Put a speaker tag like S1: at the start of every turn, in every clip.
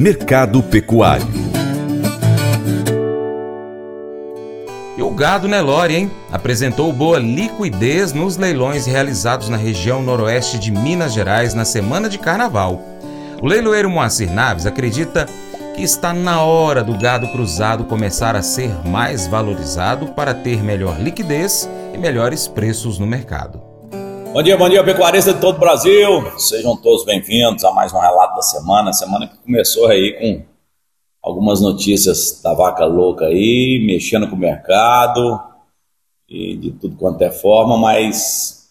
S1: Mercado Pecuário.
S2: E o gado Nelore, hein? Apresentou boa liquidez nos leilões realizados na região noroeste de Minas Gerais na semana de carnaval. O leiloeiro Moacir Naves acredita que está na hora do gado cruzado começar a ser mais valorizado para ter melhor liquidez e melhores preços no mercado.
S3: Bom dia, bom dia, pecuarista de todo o Brasil. Sejam todos bem-vindos a mais um relato da semana. Semana que começou aí com algumas notícias da vaca louca aí, mexendo com o mercado e de tudo quanto é forma, mas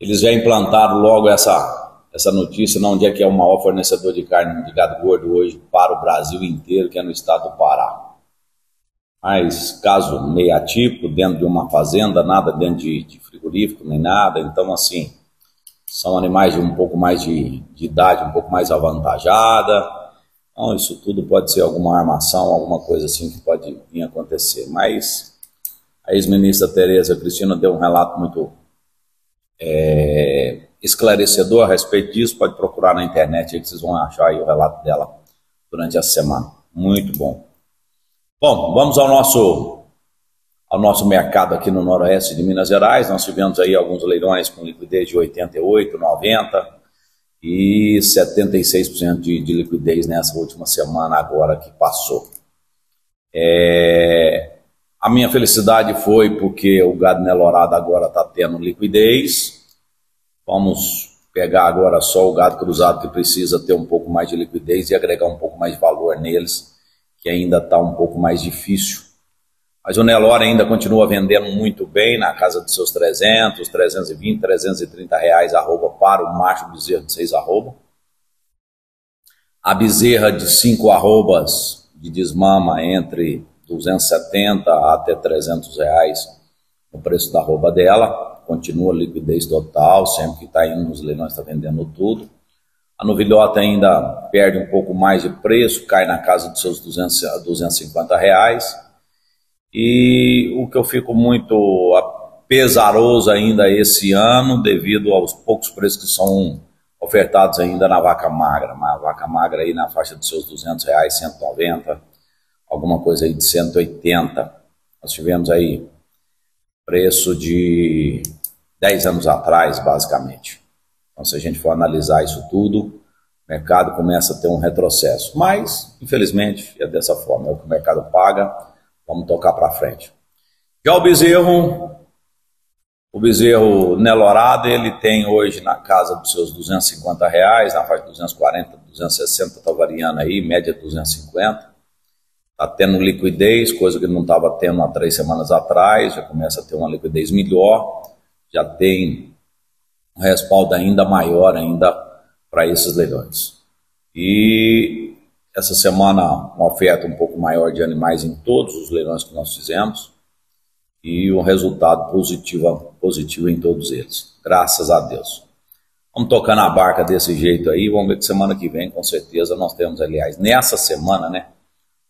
S3: eles já implantaram logo essa, essa notícia, onde é que é o maior fornecedor de carne de gado gordo hoje para o Brasil inteiro, que é no estado do Pará. Mas caso meio atípico, dentro de uma fazenda, nada dentro de, de frigorífico nem nada, então assim, são animais de um pouco mais de, de idade, um pouco mais avantajada, então isso tudo pode ser alguma armação, alguma coisa assim que pode vir acontecer, mas a ex-ministra Tereza Cristina deu um relato muito é, esclarecedor a respeito disso, pode procurar na internet aí que vocês vão achar o relato dela durante a semana, muito bom. Bom, vamos ao nosso, ao nosso mercado aqui no noroeste de Minas Gerais. Nós tivemos aí alguns leilões com liquidez de 88, 90 e 76% de, de liquidez nessa última semana agora que passou. É, a minha felicidade foi porque o gado nelorado agora está tendo liquidez. Vamos pegar agora só o gado cruzado que precisa ter um pouco mais de liquidez e agregar um pouco mais de valor neles que ainda está um pouco mais difícil. Mas o Nelore ainda continua vendendo muito bem, na casa dos seus 300, 320, 330 reais arroba para o macho bezerro de 6 arroba. A bezerra de 5 arrobas de desmama entre 270 até 300 reais o preço da arroba dela. Continua liquidez total, sempre que está indo nos leilões está vendendo tudo. A novilhota ainda perde um pouco mais de preço, cai na casa dos seus 200 a 250 reais. E o que eu fico muito pesaroso ainda esse ano, devido aos poucos preços que são ofertados ainda na vaca magra. Uma vaca magra aí na faixa dos seus 200 reais, 190, alguma coisa aí de 180. Nós tivemos aí preço de 10 anos atrás, basicamente. Então, se a gente for analisar isso tudo, o mercado começa a ter um retrocesso. Mas, infelizmente, é dessa forma, é o que o mercado paga, vamos tocar para frente. Já o bezerro, o bezerro Nelorado, ele tem hoje na casa dos seus 250 reais, na faixa de 240, 260, está variando aí, média 250. Está tendo liquidez, coisa que não estava tendo há três semanas atrás, já começa a ter uma liquidez melhor, já tem um respaldo ainda maior ainda para esses leilões. E essa semana uma oferta um pouco maior de animais em todos os leilões que nós fizemos e um resultado positivo, positivo em todos eles, graças a Deus. Vamos tocar na barca desse jeito aí, vamos ver que semana que vem, com certeza, nós temos, aliás, nessa semana, né,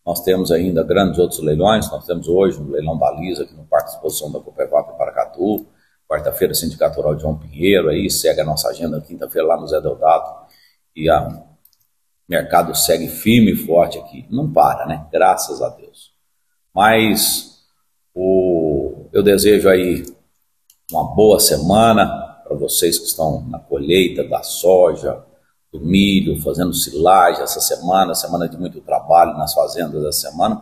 S3: nós temos ainda grandes outros leilões, nós temos hoje um leilão baliza aqui no Parque de Exposição da Copevap Paracatu, quarta-feira Sindicato Rural João Pinheiro, aí segue a nossa agenda quinta-feira lá no Zé Deodato e o mercado segue firme e forte aqui, não para, né? Graças a Deus. Mas o, eu desejo aí uma boa semana para vocês que estão na colheita da soja, do milho, fazendo silagem essa semana, semana de muito trabalho nas fazendas essa semana,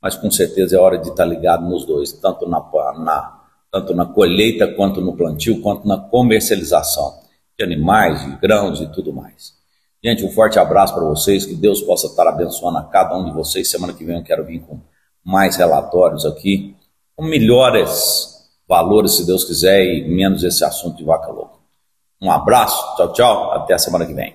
S3: mas com certeza é hora de estar ligado nos dois, tanto na, na tanto na colheita, quanto no plantio, quanto na comercialização de animais, de grãos e tudo mais. Gente, um forte abraço para vocês, que Deus possa estar abençoando a cada um de vocês. Semana que vem eu quero vir com mais relatórios aqui, com melhores valores, se Deus quiser, e menos esse assunto de vaca louca. Um abraço, tchau, tchau, até a semana que vem.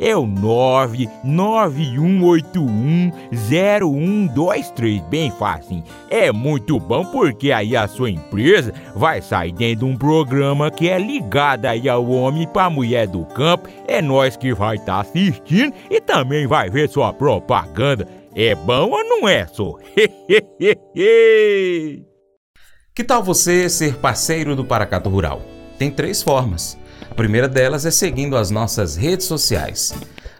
S4: é o 991810123, bem fácil. É muito bom porque aí a sua empresa vai sair dentro de um programa que é ligado aí ao homem para mulher do campo. É nós que vai estar tá assistindo e também vai ver sua propaganda. É bom ou não é, só?
S2: que tal você ser parceiro do Paracato Rural? Tem três formas. A primeira delas é seguindo as nossas redes sociais.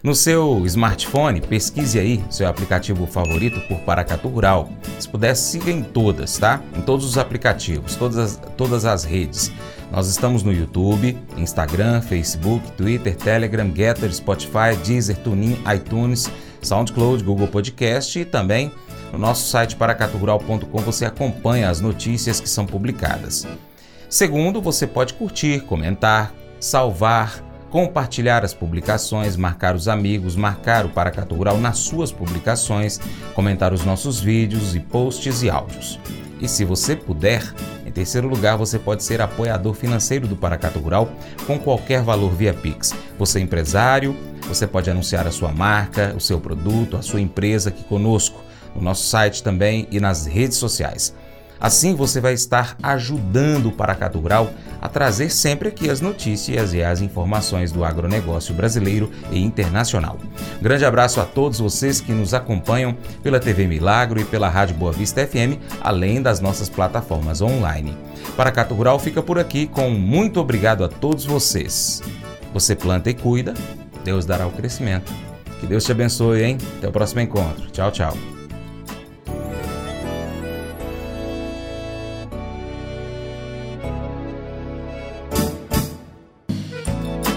S2: No seu smartphone, pesquise aí seu aplicativo favorito por Paracatu Rural. Se puder, siga em todas, tá? Em todos os aplicativos, todas as, todas as redes. Nós estamos no YouTube, Instagram, Facebook, Twitter, Telegram, Getter, Spotify, Deezer, TuneIn, iTunes, SoundCloud, Google Podcast e também no nosso site paracaturural.com você acompanha as notícias que são publicadas. Segundo, você pode curtir, comentar, salvar, compartilhar as publicações, marcar os amigos, marcar o Paracatu Rural nas suas publicações, comentar os nossos vídeos e posts e áudios. E se você puder, em terceiro lugar, você pode ser apoiador financeiro do Paracatu Rural com qualquer valor via Pix. Você é empresário, você pode anunciar a sua marca, o seu produto, a sua empresa aqui conosco, no nosso site também e nas redes sociais. Assim você vai estar ajudando o Paracatu Rural a trazer sempre aqui as notícias e as informações do agronegócio brasileiro e internacional. Grande abraço a todos vocês que nos acompanham pela TV Milagro e pela Rádio Boa Vista FM, além das nossas plataformas online. Paracatu Rural fica por aqui com muito obrigado a todos vocês. Você planta e cuida, Deus dará o crescimento. Que Deus te abençoe, hein? Até o próximo encontro. Tchau, tchau.